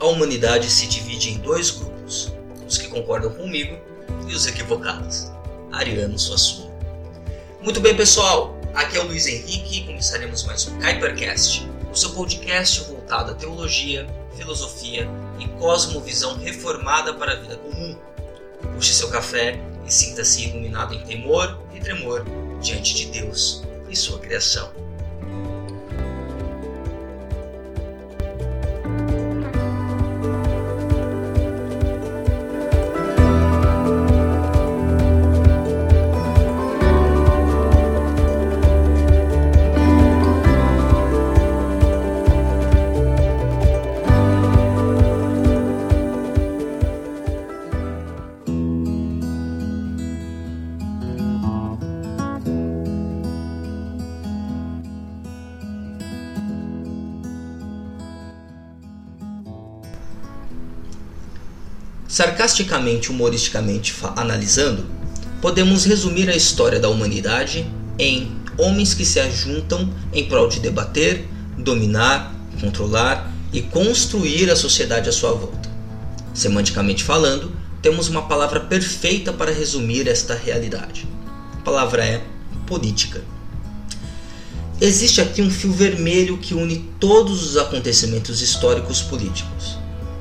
a humanidade se divide em dois grupos: os que concordam comigo e os equivocados. Ariano Suassuna. Muito bem, pessoal. Aqui é o Luiz Henrique e começaremos mais um Kuipercast, o seu podcast voltado à teologia, filosofia e cosmovisão reformada para a vida comum. Puxe seu café e sinta-se iluminado em temor e tremor diante de Deus e sua criação. Sarcasticamente, humoristicamente analisando, podemos resumir a história da humanidade em homens que se ajuntam em prol de debater, dominar, controlar e construir a sociedade à sua volta. Semanticamente falando, temos uma palavra perfeita para resumir esta realidade. A palavra é política. Existe aqui um fio vermelho que une todos os acontecimentos históricos políticos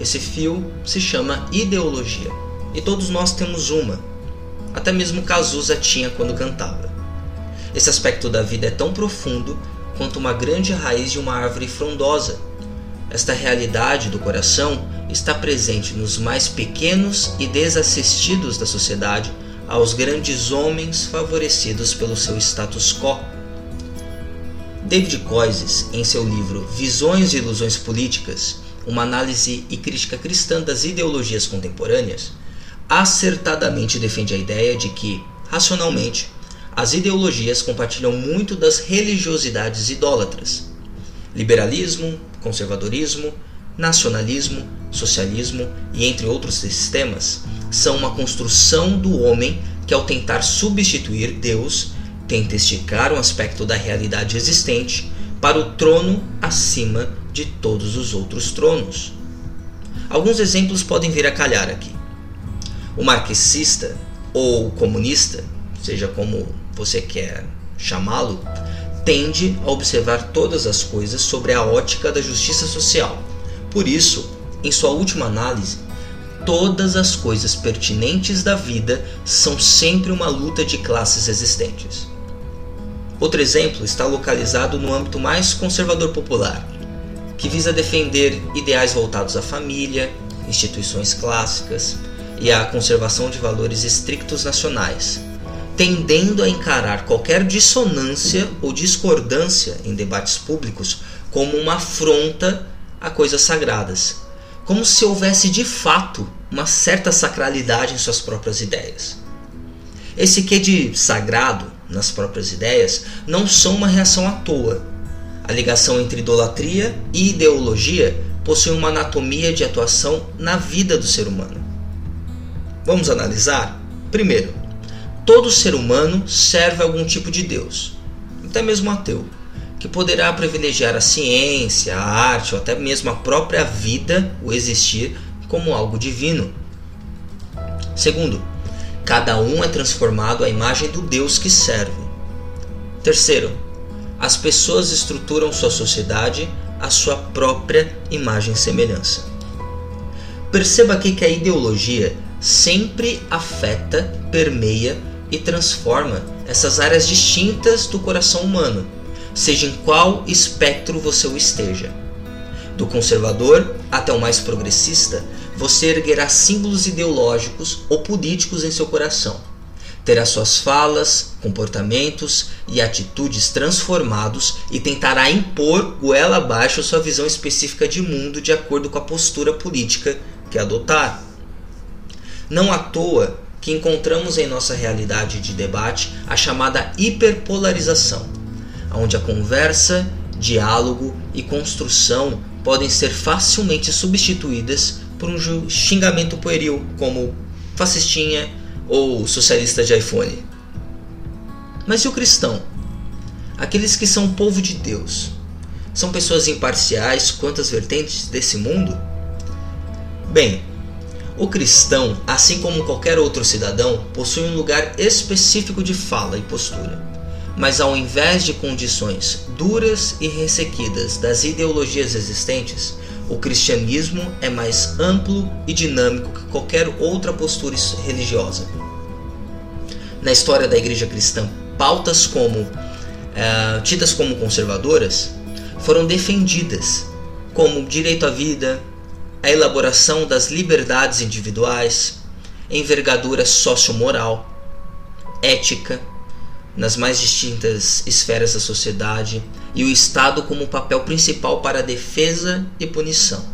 esse fio se chama ideologia. E todos nós temos uma. Até mesmo Cazuza tinha quando cantava. Esse aspecto da vida é tão profundo quanto uma grande raiz de uma árvore frondosa. Esta realidade do coração está presente nos mais pequenos e desassistidos da sociedade, aos grandes homens favorecidos pelo seu status quo. David Coises, em seu livro Visões e Ilusões Políticas, uma análise e crítica cristã das ideologias contemporâneas, acertadamente defende a ideia de que, racionalmente, as ideologias compartilham muito das religiosidades idólatras. Liberalismo, conservadorismo, nacionalismo, socialismo e entre outros sistemas são uma construção do homem que, ao tentar substituir Deus, tenta esticar um aspecto da realidade existente para o trono acima de todos os outros tronos. Alguns exemplos podem vir a calhar aqui. O marxista ou comunista, seja como você quer chamá-lo, tende a observar todas as coisas sobre a ótica da justiça social. Por isso, em sua última análise, todas as coisas pertinentes da vida são sempre uma luta de classes existentes. Outro exemplo está localizado no âmbito mais conservador popular, que visa defender ideais voltados à família, instituições clássicas e à conservação de valores estrictos nacionais, tendendo a encarar qualquer dissonância ou discordância em debates públicos como uma afronta a coisas sagradas, como se houvesse de fato uma certa sacralidade em suas próprias ideias. Esse que de sagrado nas próprias ideias não são uma reação à toa, a ligação entre idolatria e ideologia possui uma anatomia de atuação na vida do ser humano. Vamos analisar? Primeiro, todo ser humano serve algum tipo de Deus, até mesmo ateu, que poderá privilegiar a ciência, a arte ou até mesmo a própria vida, o existir, como algo divino. Segundo, cada um é transformado à imagem do Deus que serve. Terceiro, as pessoas estruturam sua sociedade à sua própria imagem e semelhança. Perceba aqui que a ideologia sempre afeta, permeia e transforma essas áreas distintas do coração humano, seja em qual espectro você o esteja. Do conservador até o mais progressista, você erguerá símbolos ideológicos ou políticos em seu coração terá suas falas, comportamentos e atitudes transformados e tentará impor goela abaixo sua visão específica de mundo de acordo com a postura política que adotar. Não à toa que encontramos em nossa realidade de debate a chamada hiperpolarização, onde a conversa, diálogo e construção podem ser facilmente substituídas por um xingamento pueril como fascistinha, ou socialista de iPhone. Mas e o cristão? Aqueles que são povo de Deus. São pessoas imparciais quanto às vertentes desse mundo? Bem, o cristão, assim como qualquer outro cidadão, possui um lugar específico de fala e postura. Mas ao invés de condições duras e ressequidas das ideologias existentes, o cristianismo é mais amplo e dinâmico que qualquer outra postura religiosa. Na história da igreja cristã, pautas como é, tidas como conservadoras foram defendidas, como direito à vida, a elaboração das liberdades individuais, envergadura sociomoral, ética, nas mais distintas esferas da sociedade e o Estado como papel principal para a defesa e punição.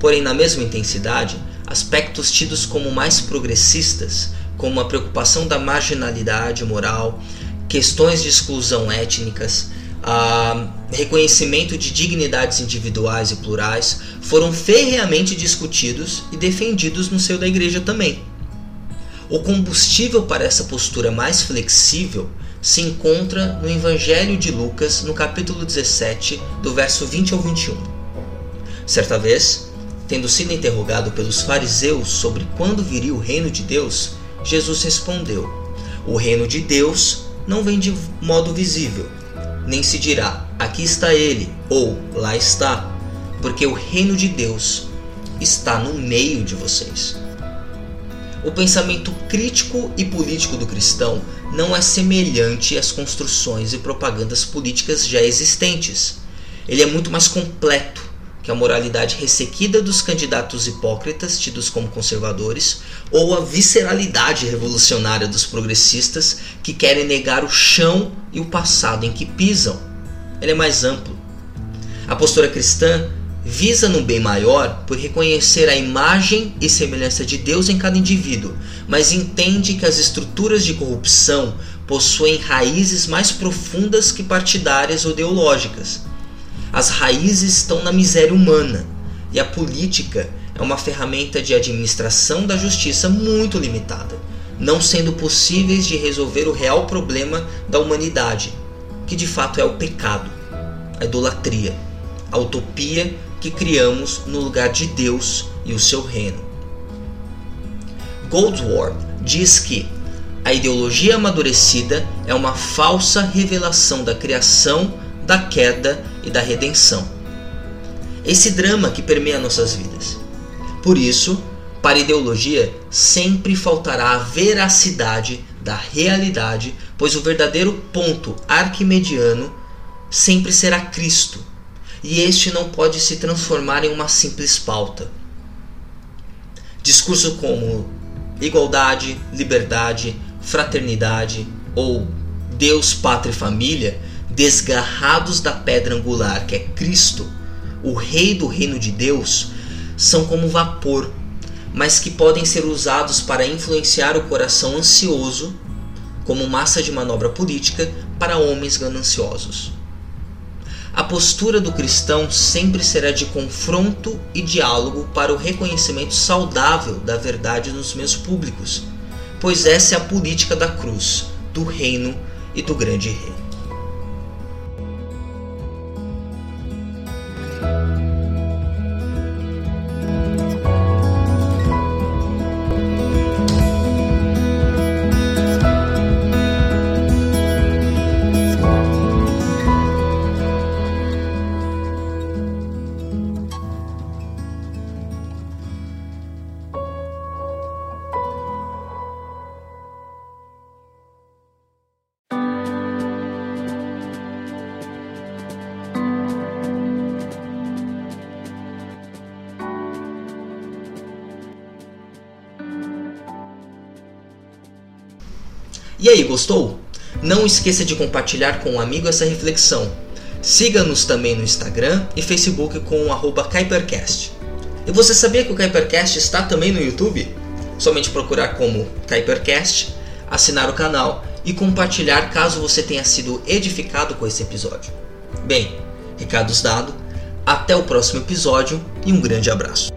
Porém, na mesma intensidade, aspectos tidos como mais progressistas, como a preocupação da marginalidade moral, questões de exclusão étnicas, a reconhecimento de dignidades individuais e plurais, foram ferreamente discutidos e defendidos no seio da igreja também. O combustível para essa postura mais flexível se encontra no Evangelho de Lucas, no capítulo 17, do verso 20 ao 21. Certa vez, tendo sido interrogado pelos fariseus sobre quando viria o reino de Deus, Jesus respondeu: O reino de Deus não vem de modo visível, nem se dirá: aqui está ele ou lá está, porque o reino de Deus está no meio de vocês. O pensamento crítico e político do cristão não é semelhante às construções e propagandas políticas já existentes. Ele é muito mais completo que a moralidade ressequida dos candidatos hipócritas tidos como conservadores ou a visceralidade revolucionária dos progressistas que querem negar o chão e o passado em que pisam. Ele é mais amplo. A postura cristã visa no bem maior por reconhecer a imagem e semelhança de Deus em cada indivíduo, mas entende que as estruturas de corrupção possuem raízes mais profundas que partidárias ou ideológicas. As raízes estão na miséria humana e a política é uma ferramenta de administração da justiça muito limitada, não sendo possíveis de resolver o real problema da humanidade, que de fato é o pecado, a idolatria, a utopia que criamos no lugar de Deus e o seu reino. Goldsworth diz que a ideologia amadurecida é uma falsa revelação da criação, da queda e da redenção. Esse drama que permeia nossas vidas. Por isso, para a ideologia sempre faltará a veracidade da realidade, pois o verdadeiro ponto arquimediano sempre será Cristo e este não pode se transformar em uma simples pauta. Discurso como igualdade, liberdade, fraternidade ou Deus, pátria e família, desgarrados da pedra angular que é Cristo, o Rei do reino de Deus, são como vapor, mas que podem ser usados para influenciar o coração ansioso, como massa de manobra política para homens gananciosos. A postura do cristão sempre será de confronto e diálogo para o reconhecimento saudável da verdade nos meios públicos, pois essa é a política da cruz, do reino e do grande rei. E aí, gostou? Não esqueça de compartilhar com um amigo essa reflexão. Siga-nos também no Instagram e Facebook com o Kuipercast. E você sabia que o Kuipercast está também no YouTube? Somente procurar como Kuipercast, assinar o canal e compartilhar caso você tenha sido edificado com esse episódio. Bem, recados dados, até o próximo episódio e um grande abraço.